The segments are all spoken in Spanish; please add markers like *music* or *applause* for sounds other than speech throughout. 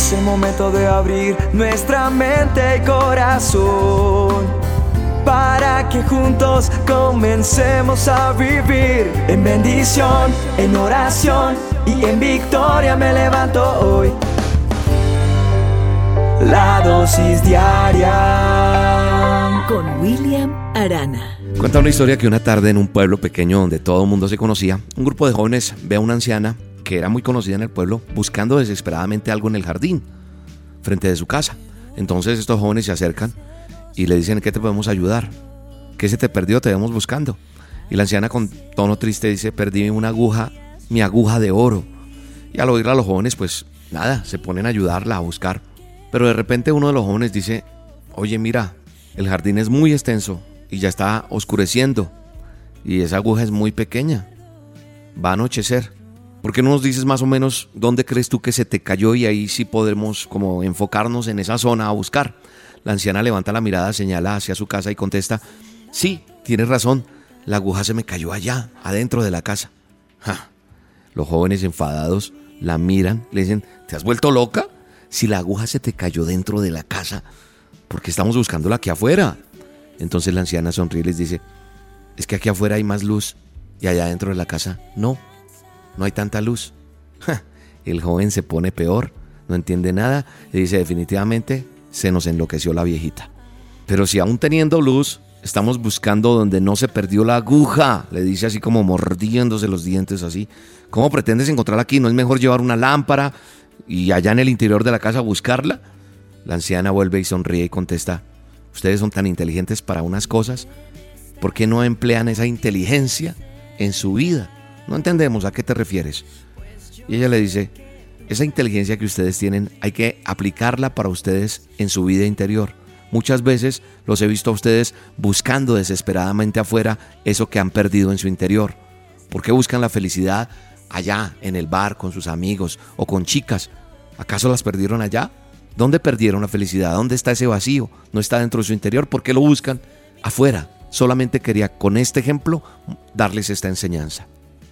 Es el momento de abrir nuestra mente y corazón para que juntos comencemos a vivir en bendición, en oración y en victoria me levanto hoy. La dosis diaria con William Arana. Cuenta una historia que una tarde en un pueblo pequeño donde todo el mundo se conocía, un grupo de jóvenes ve a una anciana que era muy conocida en el pueblo buscando desesperadamente algo en el jardín, frente de su casa. Entonces estos jóvenes se acercan y le dicen, ¿qué te podemos ayudar? ¿Qué se te perdió? Te vemos buscando. Y la anciana con tono triste dice, perdí una aguja, mi aguja de oro. Y al oírla los jóvenes, pues nada, se ponen a ayudarla a buscar. Pero de repente uno de los jóvenes dice, oye mira, el jardín es muy extenso y ya está oscureciendo y esa aguja es muy pequeña. Va a anochecer. ¿Por qué no nos dices más o menos dónde crees tú que se te cayó y ahí sí podemos como enfocarnos en esa zona a buscar? La anciana levanta la mirada, señala hacia su casa y contesta, sí, tienes razón, la aguja se me cayó allá, adentro de la casa. Los jóvenes enfadados la miran, le dicen, ¿te has vuelto loca? Si la aguja se te cayó dentro de la casa, ¿por qué estamos buscándola aquí afuera? Entonces la anciana sonríe y les dice, es que aquí afuera hay más luz y allá dentro de la casa no, no hay tanta luz. El joven se pone peor, no entiende nada y dice definitivamente se nos enloqueció la viejita. Pero si aún teniendo luz, estamos buscando donde no se perdió la aguja, le dice así como mordiéndose los dientes así. ¿Cómo pretendes encontrarla aquí? ¿No es mejor llevar una lámpara y allá en el interior de la casa buscarla? La anciana vuelve y sonríe y contesta, ustedes son tan inteligentes para unas cosas, ¿por qué no emplean esa inteligencia en su vida? No entendemos a qué te refieres. Y ella le dice, esa inteligencia que ustedes tienen hay que aplicarla para ustedes en su vida interior. Muchas veces los he visto a ustedes buscando desesperadamente afuera eso que han perdido en su interior. ¿Por qué buscan la felicidad allá, en el bar, con sus amigos o con chicas? ¿Acaso las perdieron allá? ¿Dónde perdieron la felicidad? ¿Dónde está ese vacío? ¿No está dentro de su interior? ¿Por qué lo buscan? Afuera. Solamente quería con este ejemplo darles esta enseñanza.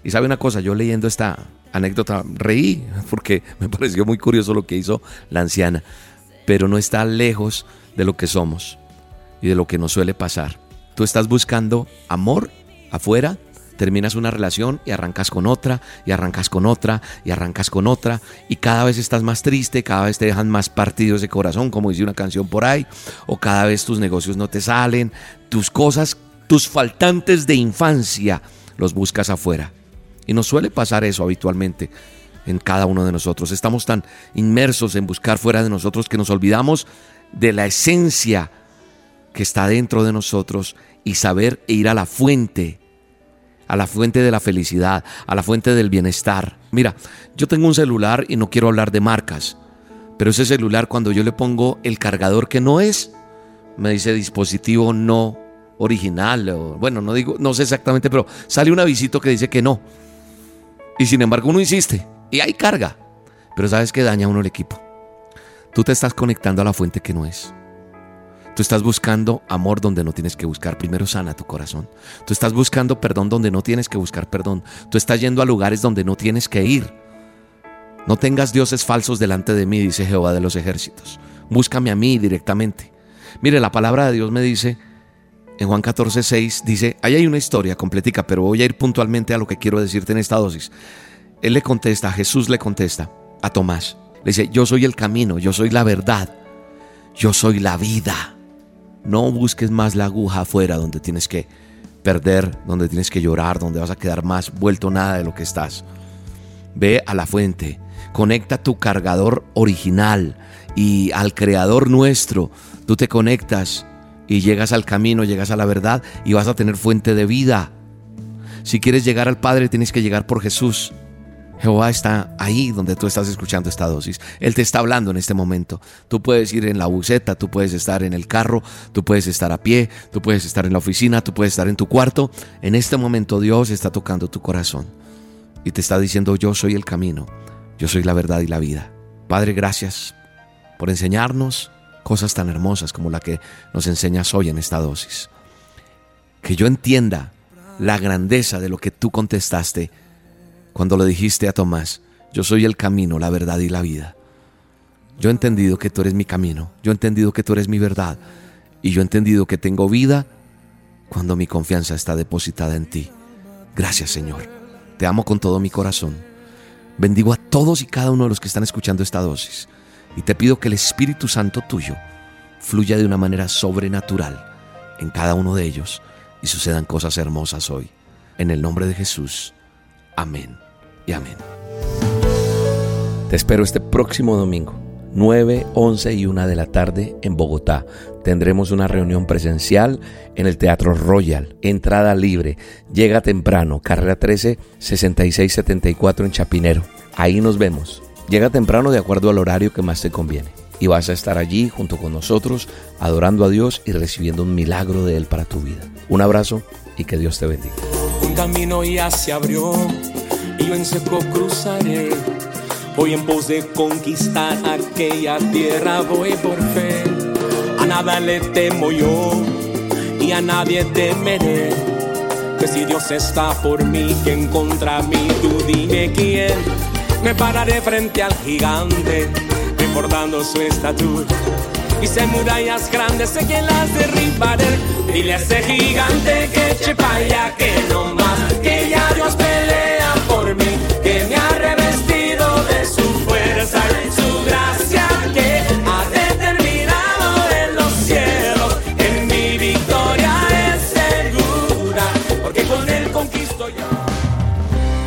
Y sabe una cosa, yo leyendo esta anécdota reí porque me *laughs* pareció muy curioso lo que hizo la anciana, pero no está lejos de lo que somos y de lo que nos suele pasar. Tú estás buscando amor afuera, terminas una relación y arrancas con otra, y arrancas con otra, y arrancas con otra, y cada vez estás más triste, cada vez te dejan más partidos de corazón, como dice una canción por ahí, o cada vez tus negocios no te salen, tus cosas, tus faltantes de infancia los buscas afuera. Y nos suele pasar eso habitualmente en cada uno de nosotros. Estamos tan inmersos en buscar fuera de nosotros que nos olvidamos de la esencia que está dentro de nosotros y saber e ir a la fuente, a la fuente de la felicidad, a la fuente del bienestar. Mira, yo tengo un celular y no quiero hablar de marcas, pero ese celular cuando yo le pongo el cargador que no es, me dice dispositivo no original, o, bueno, no digo, no sé exactamente, pero sale un avisito que dice que no. Y sin embargo uno insiste y hay carga. Pero sabes que daña uno el equipo. Tú te estás conectando a la fuente que no es. Tú estás buscando amor donde no tienes que buscar. Primero sana tu corazón. Tú estás buscando perdón donde no tienes que buscar perdón. Tú estás yendo a lugares donde no tienes que ir. No tengas dioses falsos delante de mí, dice Jehová de los ejércitos. Búscame a mí directamente. Mire, la palabra de Dios me dice en Juan 14, 6 dice, ahí hay una historia completica, pero voy a ir puntualmente a lo que quiero decirte en esta dosis. Él le contesta, Jesús le contesta a Tomás, le dice, yo soy el camino, yo soy la verdad, yo soy la vida. No busques más la aguja afuera donde tienes que perder, donde tienes que llorar, donde vas a quedar más vuelto nada de lo que estás. Ve a la fuente, conecta tu cargador original y al creador nuestro. Tú te conectas y llegas al camino, llegas a la verdad y vas a tener fuente de vida. Si quieres llegar al Padre, tienes que llegar por Jesús. Jehová está ahí donde tú estás escuchando esta dosis. Él te está hablando en este momento. Tú puedes ir en la buceta, tú puedes estar en el carro, tú puedes estar a pie, tú puedes estar en la oficina, tú puedes estar en tu cuarto. En este momento Dios está tocando tu corazón y te está diciendo yo soy el camino, yo soy la verdad y la vida. Padre, gracias por enseñarnos cosas tan hermosas como la que nos enseñas hoy en esta dosis. Que yo entienda la grandeza de lo que tú contestaste cuando lo dijiste a Tomás, yo soy el camino, la verdad y la vida. Yo he entendido que tú eres mi camino, yo he entendido que tú eres mi verdad y yo he entendido que tengo vida cuando mi confianza está depositada en ti. Gracias Señor, te amo con todo mi corazón. Bendigo a todos y cada uno de los que están escuchando esta dosis y te pido que el Espíritu Santo tuyo fluya de una manera sobrenatural en cada uno de ellos y sucedan cosas hermosas hoy. En el nombre de Jesús. Amén y amén. Te espero este próximo domingo 9, 11 y 1 de la tarde en Bogotá. Tendremos una reunión presencial en el Teatro Royal. Entrada libre. Llega temprano. Carrera 13, 6674 en Chapinero. Ahí nos vemos. Llega temprano de acuerdo al horario que más te conviene. Y vas a estar allí junto con nosotros, adorando a Dios y recibiendo un milagro de Él para tu vida. Un abrazo y que Dios te bendiga. Un camino ya se abrió y yo en seco cruzaré Voy en pos de conquistar aquella tierra, voy por fe. A nada le temo yo y a nadie temeré. Que si Dios está por mí, ¿quién contra mí? Tú dime quién. Me pararé frente al gigante, recordando su estatura. Y se murallas grandes, sé que las derribaré. Dile a ese gigante que eche pa' allá, que no